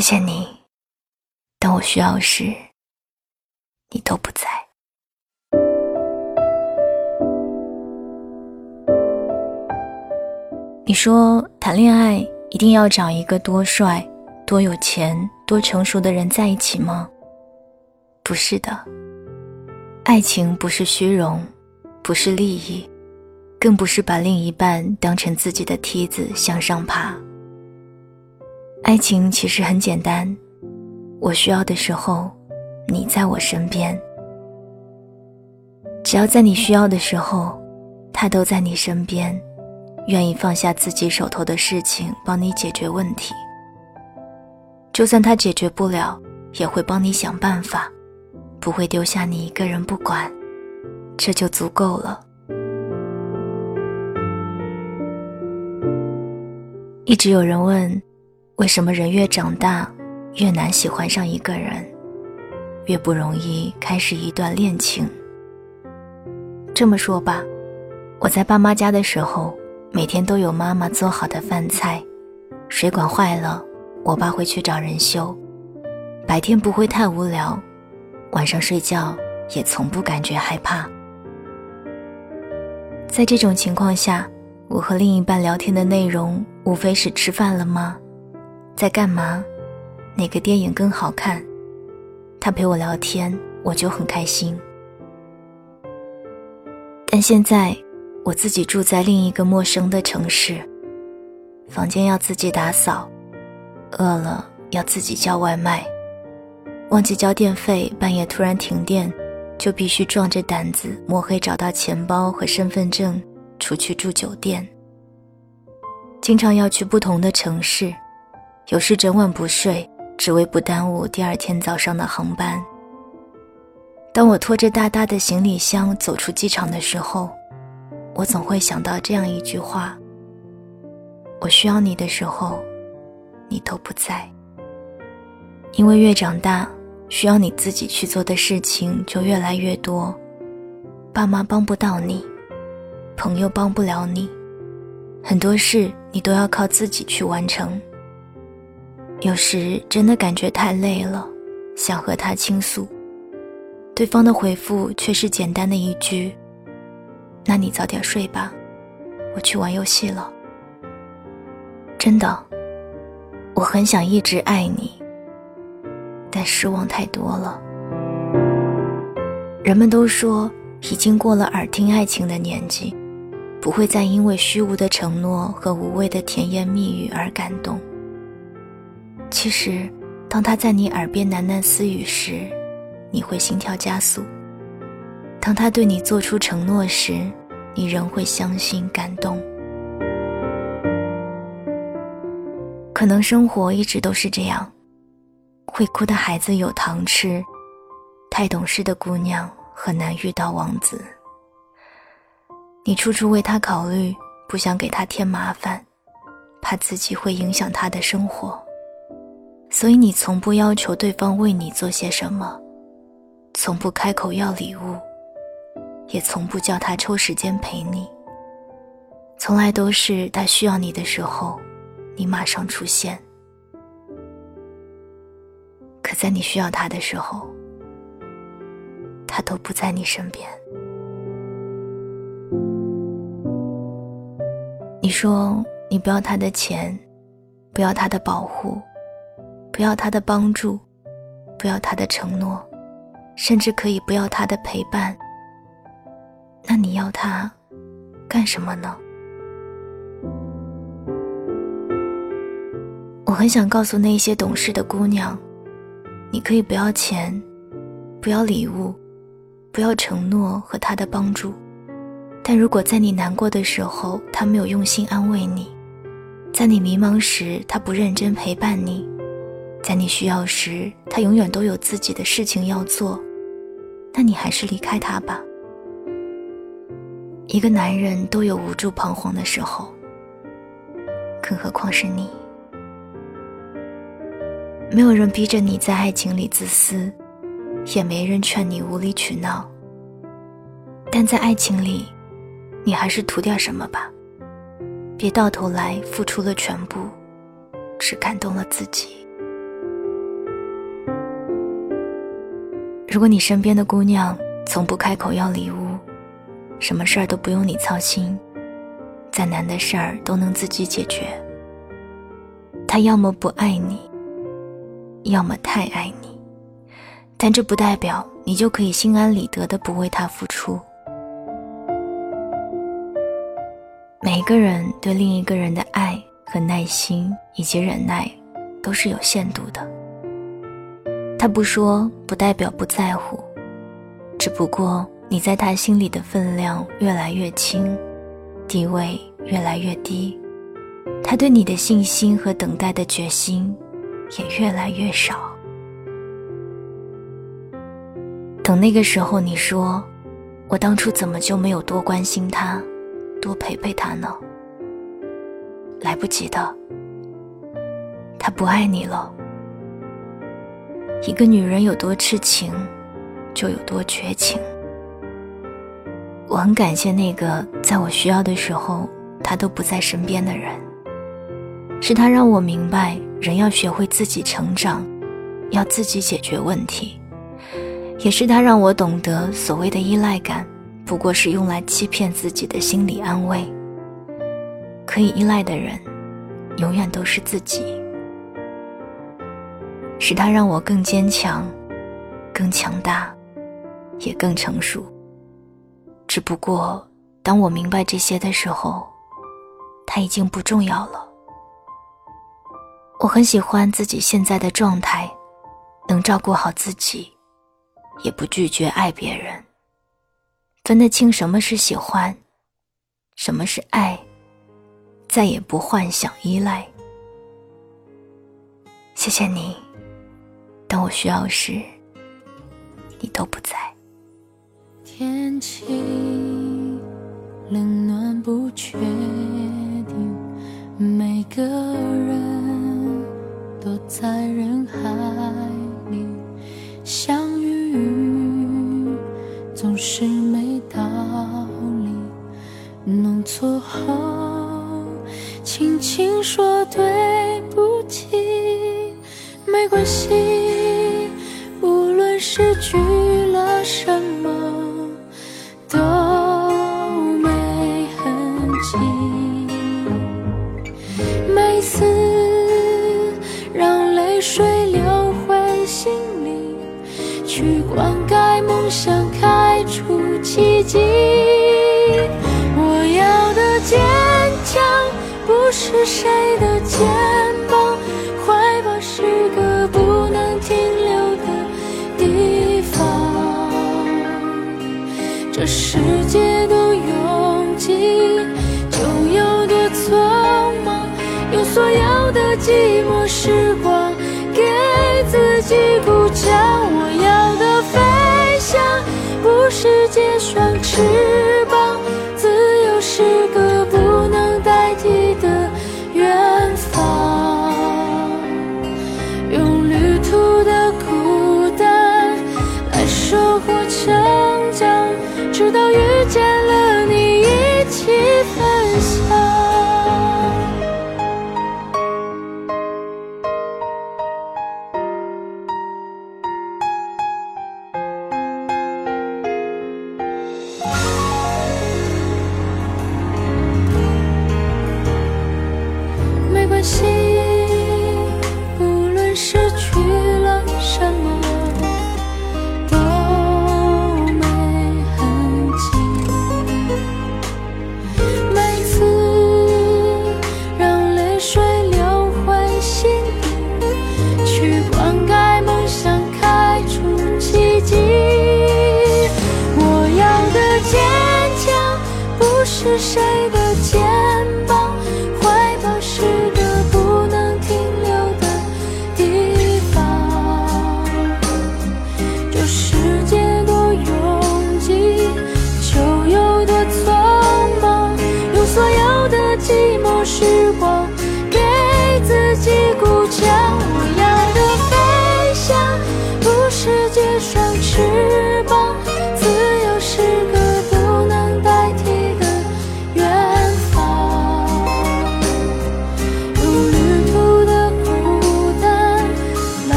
谢谢你，当我需要时，你都不在。你说谈恋爱一定要找一个多帅、多有钱、多成熟的人在一起吗？不是的，爱情不是虚荣，不是利益，更不是把另一半当成自己的梯子向上爬。爱情其实很简单，我需要的时候，你在我身边。只要在你需要的时候，他都在你身边，愿意放下自己手头的事情帮你解决问题。就算他解决不了，也会帮你想办法，不会丢下你一个人不管，这就足够了。一直有人问。为什么人越长大，越难喜欢上一个人，越不容易开始一段恋情？这么说吧，我在爸妈家的时候，每天都有妈妈做好的饭菜，水管坏了，我爸会去找人修，白天不会太无聊，晚上睡觉也从不感觉害怕。在这种情况下，我和另一半聊天的内容，无非是吃饭了吗？在干嘛？哪个电影更好看？他陪我聊天，我就很开心。但现在，我自己住在另一个陌生的城市，房间要自己打扫，饿了要自己叫外卖，忘记交电费，半夜突然停电，就必须壮着胆子摸黑找到钱包和身份证，出去住酒店。经常要去不同的城市。有时整晚不睡，只为不耽误第二天早上的航班。当我拖着大大的行李箱走出机场的时候，我总会想到这样一句话：我需要你的时候，你都不在。因为越长大，需要你自己去做的事情就越来越多，爸妈帮不到你，朋友帮不了你，很多事你都要靠自己去完成。有时真的感觉太累了，想和他倾诉，对方的回复却是简单的一句：“那你早点睡吧，我去玩游戏了。”真的，我很想一直爱你，但失望太多了。人们都说，已经过了耳听爱情的年纪，不会再因为虚无的承诺和无谓的甜言蜜语而感动。其实，当他在你耳边喃喃私语时，你会心跳加速；当他对你做出承诺时，你仍会相信感动。可能生活一直都是这样：会哭的孩子有糖吃，太懂事的姑娘很难遇到王子。你处处为他考虑，不想给他添麻烦，怕自己会影响他的生活。所以你从不要求对方为你做些什么，从不开口要礼物，也从不叫他抽时间陪你。从来都是他需要你的时候，你马上出现。可在你需要他的时候，他都不在你身边。你说你不要他的钱，不要他的保护。不要他的帮助，不要他的承诺，甚至可以不要他的陪伴。那你要他干什么呢？我很想告诉那些懂事的姑娘，你可以不要钱，不要礼物，不要承诺和他的帮助，但如果在你难过的时候，他没有用心安慰你，在你迷茫时，他不认真陪伴你。在你需要时，他永远都有自己的事情要做，那你还是离开他吧。一个男人都有无助彷徨的时候，更何况是你。没有人逼着你在爱情里自私，也没人劝你无理取闹。但在爱情里，你还是图点什么吧，别到头来付出了全部，只感动了自己。如果你身边的姑娘从不开口要礼物，什么事儿都不用你操心，再难的事儿都能自己解决，她要么不爱你，要么太爱你，但这不代表你就可以心安理得的不为她付出。每个人对另一个人的爱和耐心以及忍耐，都是有限度的。他不说，不代表不在乎，只不过你在他心里的分量越来越轻，地位越来越低，他对你的信心和等待的决心也越来越少。等那个时候，你说：“我当初怎么就没有多关心他？”多陪陪他呢，来不及的。他不爱你了。一个女人有多痴情，就有多绝情。我很感谢那个在我需要的时候，他都不在身边的人。是他让我明白，人要学会自己成长，要自己解决问题。也是他让我懂得所谓的依赖感。不过是用来欺骗自己的心理安慰。可以依赖的人，永远都是自己。使他让我更坚强、更强大，也更成熟。只不过，当我明白这些的时候，他已经不重要了。我很喜欢自己现在的状态，能照顾好自己，也不拒绝爱别人。分得清什么是喜欢，什么是爱，再也不幻想依赖。谢谢你，当我需要时，你都不在。天气冷暖不确定，每个人都在人海里相遇，总是没道理。弄错后，轻轻说对不起，没关系。失去了什么，都没痕迹。每次让泪水流回心里，去灌溉梦想，开出奇迹。我要的坚强不是谁的肩膀，世界多拥挤，就有多匆忙。用所有的寂寞时光给自己鼓掌。我要的飞翔，不是借双翅膀，自由是个不能代替的远方。用旅途的孤单来收获成。直到遇见了你，一起分享。没关系。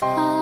Oh.